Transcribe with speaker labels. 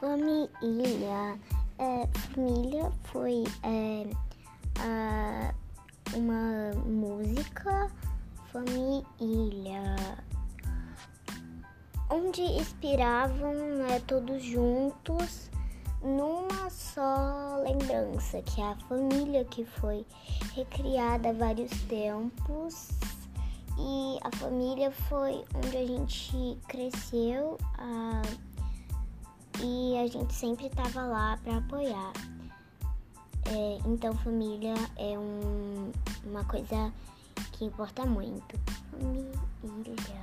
Speaker 1: Família. É, família foi é, a, uma música família onde inspiravam né, todos juntos numa só lembrança, que é a família que foi recriada há vários tempos e a família foi onde a gente cresceu. A a gente sempre estava lá para apoiar. É, então, família é um, uma coisa que importa muito. Família.